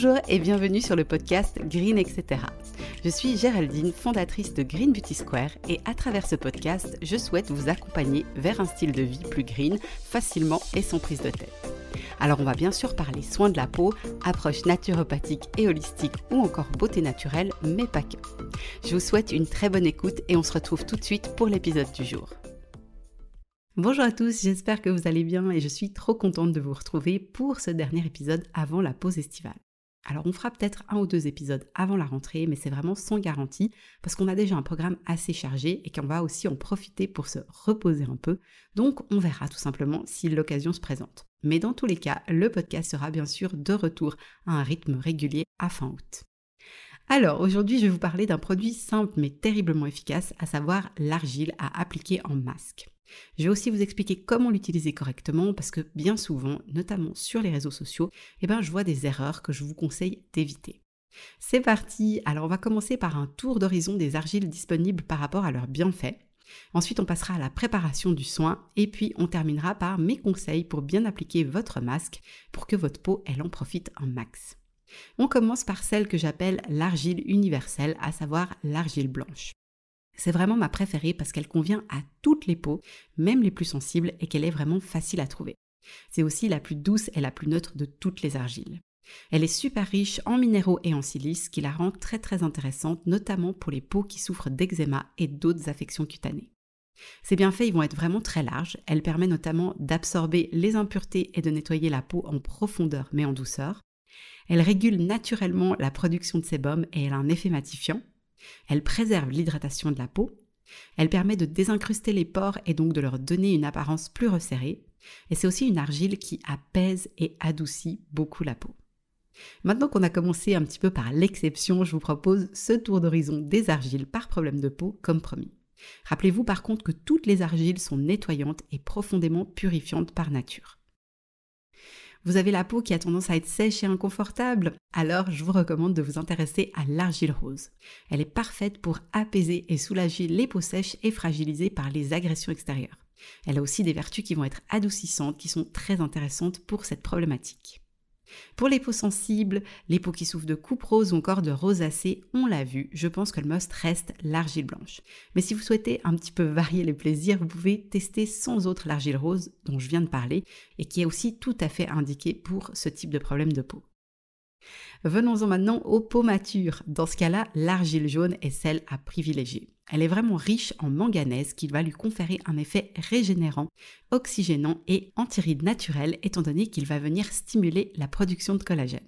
Bonjour et bienvenue sur le podcast Green etc. Je suis Géraldine, fondatrice de Green Beauty Square et à travers ce podcast, je souhaite vous accompagner vers un style de vie plus green, facilement et sans prise de tête. Alors on va bien sûr parler soins de la peau, approche naturopathique et holistique ou encore beauté naturelle, mais pas que. Je vous souhaite une très bonne écoute et on se retrouve tout de suite pour l'épisode du jour. Bonjour à tous, j'espère que vous allez bien et je suis trop contente de vous retrouver pour ce dernier épisode avant la pause estivale. Alors on fera peut-être un ou deux épisodes avant la rentrée, mais c'est vraiment sans garantie parce qu'on a déjà un programme assez chargé et qu'on va aussi en profiter pour se reposer un peu. Donc on verra tout simplement si l'occasion se présente. Mais dans tous les cas, le podcast sera bien sûr de retour à un rythme régulier à fin août. Alors aujourd'hui je vais vous parler d'un produit simple mais terriblement efficace, à savoir l'argile à appliquer en masque. Je vais aussi vous expliquer comment l'utiliser correctement parce que bien souvent, notamment sur les réseaux sociaux, eh ben, je vois des erreurs que je vous conseille d'éviter. C'est parti Alors on va commencer par un tour d'horizon des argiles disponibles par rapport à leurs bienfaits. Ensuite, on passera à la préparation du soin et puis on terminera par mes conseils pour bien appliquer votre masque pour que votre peau, elle en profite un max. On commence par celle que j'appelle l'argile universelle, à savoir l'argile blanche. C'est vraiment ma préférée parce qu'elle convient à toutes les peaux, même les plus sensibles, et qu'elle est vraiment facile à trouver. C'est aussi la plus douce et la plus neutre de toutes les argiles. Elle est super riche en minéraux et en silice, qui la rend très très intéressante, notamment pour les peaux qui souffrent d'eczéma et d'autres affections cutanées. Ces bienfaits vont être vraiment très larges. Elle permet notamment d'absorber les impuretés et de nettoyer la peau en profondeur mais en douceur. Elle régule naturellement la production de sébum et elle a un effet matifiant. Elle préserve l'hydratation de la peau. Elle permet de désincruster les pores et donc de leur donner une apparence plus resserrée. Et c'est aussi une argile qui apaise et adoucit beaucoup la peau. Maintenant qu'on a commencé un petit peu par l'exception, je vous propose ce tour d'horizon des argiles par problème de peau comme promis. Rappelez-vous par contre que toutes les argiles sont nettoyantes et profondément purifiantes par nature. Vous avez la peau qui a tendance à être sèche et inconfortable Alors je vous recommande de vous intéresser à l'argile rose. Elle est parfaite pour apaiser et soulager les peaux sèches et fragilisées par les agressions extérieures. Elle a aussi des vertus qui vont être adoucissantes, qui sont très intéressantes pour cette problématique. Pour les peaux sensibles, les peaux qui souffrent de coupe rose ou encore de rosacée, on l'a vu, je pense que le must reste l'argile blanche. Mais si vous souhaitez un petit peu varier les plaisirs, vous pouvez tester sans autre l'argile rose dont je viens de parler et qui est aussi tout à fait indiquée pour ce type de problème de peau. Venons-en maintenant aux peaux matures. Dans ce cas-là, l'argile jaune est celle à privilégier. Elle est vraiment riche en manganèse qui va lui conférer un effet régénérant, oxygénant et antiride naturel étant donné qu'il va venir stimuler la production de collagène.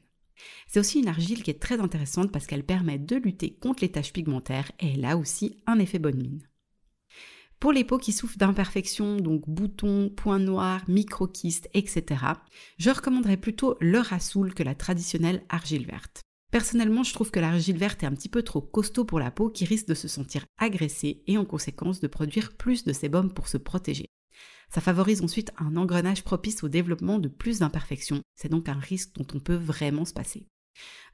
C'est aussi une argile qui est très intéressante parce qu'elle permet de lutter contre les taches pigmentaires et elle a aussi un effet bonne mine. Pour les peaux qui souffrent d'imperfections, donc boutons, points noirs, microquistes, etc., je recommanderais plutôt le rassoul que la traditionnelle argile verte. Personnellement, je trouve que l'argile verte est un petit peu trop costaud pour la peau qui risque de se sentir agressée et en conséquence de produire plus de sébum pour se protéger. Ça favorise ensuite un engrenage propice au développement de plus d'imperfections. C'est donc un risque dont on peut vraiment se passer.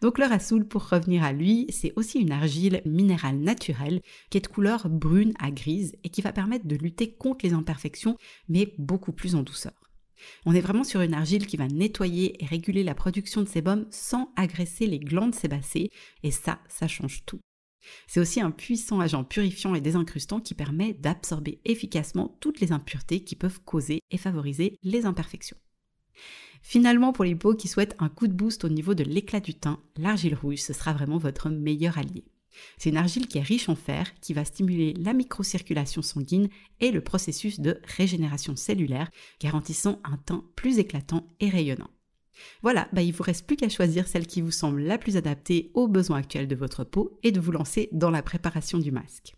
Donc le rassoul, pour revenir à lui, c'est aussi une argile minérale naturelle qui est de couleur brune à grise et qui va permettre de lutter contre les imperfections, mais beaucoup plus en douceur. On est vraiment sur une argile qui va nettoyer et réguler la production de sébum sans agresser les glandes sébacées, et ça, ça change tout. C'est aussi un puissant agent purifiant et désincrustant qui permet d'absorber efficacement toutes les impuretés qui peuvent causer et favoriser les imperfections. Finalement, pour les peaux qui souhaitent un coup de boost au niveau de l'éclat du teint, l'argile rouge, ce sera vraiment votre meilleur allié. C'est une argile qui est riche en fer, qui va stimuler la microcirculation sanguine et le processus de régénération cellulaire, garantissant un teint plus éclatant et rayonnant. Voilà, bah il vous reste plus qu'à choisir celle qui vous semble la plus adaptée aux besoins actuels de votre peau et de vous lancer dans la préparation du masque.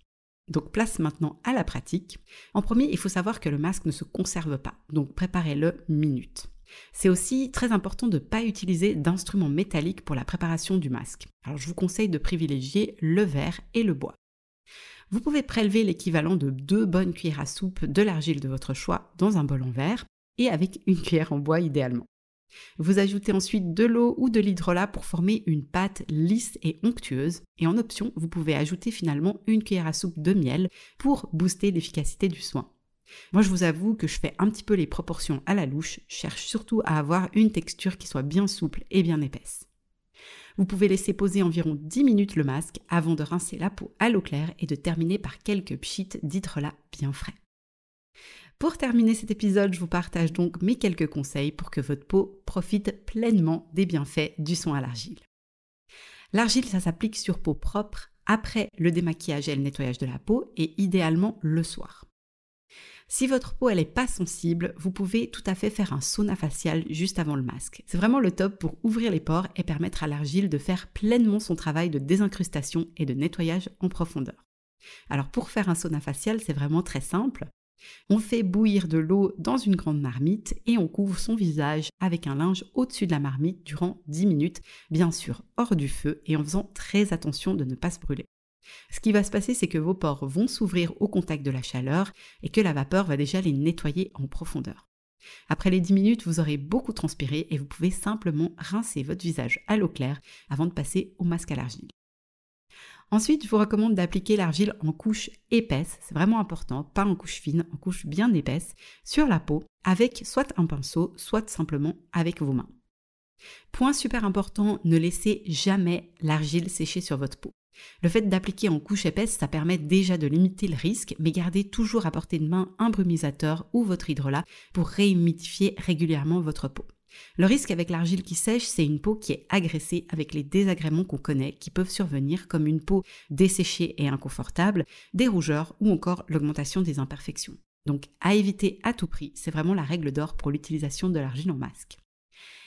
Donc place maintenant à la pratique. En premier, il faut savoir que le masque ne se conserve pas, donc préparez-le minute. C'est aussi très important de ne pas utiliser d'instruments métalliques pour la préparation du masque. Alors je vous conseille de privilégier le verre et le bois. Vous pouvez prélever l'équivalent de deux bonnes cuillères à soupe de l'argile de votre choix dans un bol en verre et avec une cuillère en bois idéalement. Vous ajoutez ensuite de l'eau ou de l'hydrolat pour former une pâte lisse et onctueuse. Et en option, vous pouvez ajouter finalement une cuillère à soupe de miel pour booster l'efficacité du soin. Moi, je vous avoue que je fais un petit peu les proportions à la louche, je cherche surtout à avoir une texture qui soit bien souple et bien épaisse. Vous pouvez laisser poser environ 10 minutes le masque avant de rincer la peau à l'eau claire et de terminer par quelques pchites d'hydrolat bien frais. Pour terminer cet épisode, je vous partage donc mes quelques conseils pour que votre peau profite pleinement des bienfaits du soin à l'argile. L'argile, ça s'applique sur peau propre après le démaquillage et le nettoyage de la peau et idéalement le soir. Si votre peau elle est pas sensible, vous pouvez tout à fait faire un sauna facial juste avant le masque. C'est vraiment le top pour ouvrir les pores et permettre à l'argile de faire pleinement son travail de désincrustation et de nettoyage en profondeur. Alors pour faire un sauna facial, c'est vraiment très simple. On fait bouillir de l'eau dans une grande marmite et on couvre son visage avec un linge au-dessus de la marmite durant 10 minutes, bien sûr hors du feu et en faisant très attention de ne pas se brûler. Ce qui va se passer, c'est que vos pores vont s'ouvrir au contact de la chaleur et que la vapeur va déjà les nettoyer en profondeur. Après les 10 minutes, vous aurez beaucoup transpiré et vous pouvez simplement rincer votre visage à l'eau claire avant de passer au masque à l'argile. Ensuite, je vous recommande d'appliquer l'argile en couche épaisse, c'est vraiment important, pas en couche fine, en couche bien épaisse, sur la peau, avec soit un pinceau, soit simplement avec vos mains. Point super important, ne laissez jamais l'argile sécher sur votre peau. Le fait d'appliquer en couche épaisse, ça permet déjà de limiter le risque, mais gardez toujours à portée de main un brumisateur ou votre hydrolat pour réhumidifier régulièrement votre peau. Le risque avec l'argile qui sèche, c'est une peau qui est agressée avec les désagréments qu'on connaît qui peuvent survenir comme une peau desséchée et inconfortable, des rougeurs ou encore l'augmentation des imperfections. Donc à éviter à tout prix, c'est vraiment la règle d'or pour l'utilisation de l'argile en masque.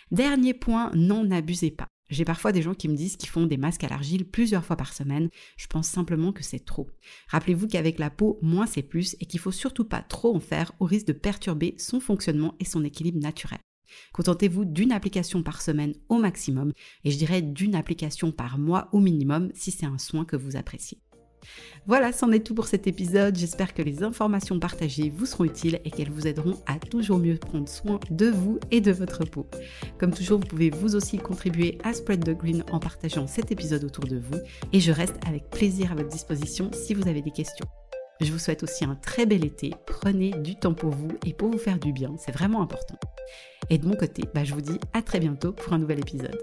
Dernier point, n'en abusez pas. J'ai parfois des gens qui me disent qu'ils font des masques à l'argile plusieurs fois par semaine. Je pense simplement que c'est trop. Rappelez-vous qu'avec la peau, moins c'est plus et qu'il faut surtout pas trop en faire au risque de perturber son fonctionnement et son équilibre naturel. Contentez-vous d'une application par semaine au maximum et je dirais d'une application par mois au minimum si c'est un soin que vous appréciez. Voilà, c'en est tout pour cet épisode. J'espère que les informations partagées vous seront utiles et qu'elles vous aideront à toujours mieux prendre soin de vous et de votre peau. Comme toujours, vous pouvez vous aussi contribuer à Spread the Green en partageant cet épisode autour de vous et je reste avec plaisir à votre disposition si vous avez des questions. Je vous souhaite aussi un très bel été. Prenez du temps pour vous et pour vous faire du bien, c'est vraiment important. Et de mon côté, bah, je vous dis à très bientôt pour un nouvel épisode.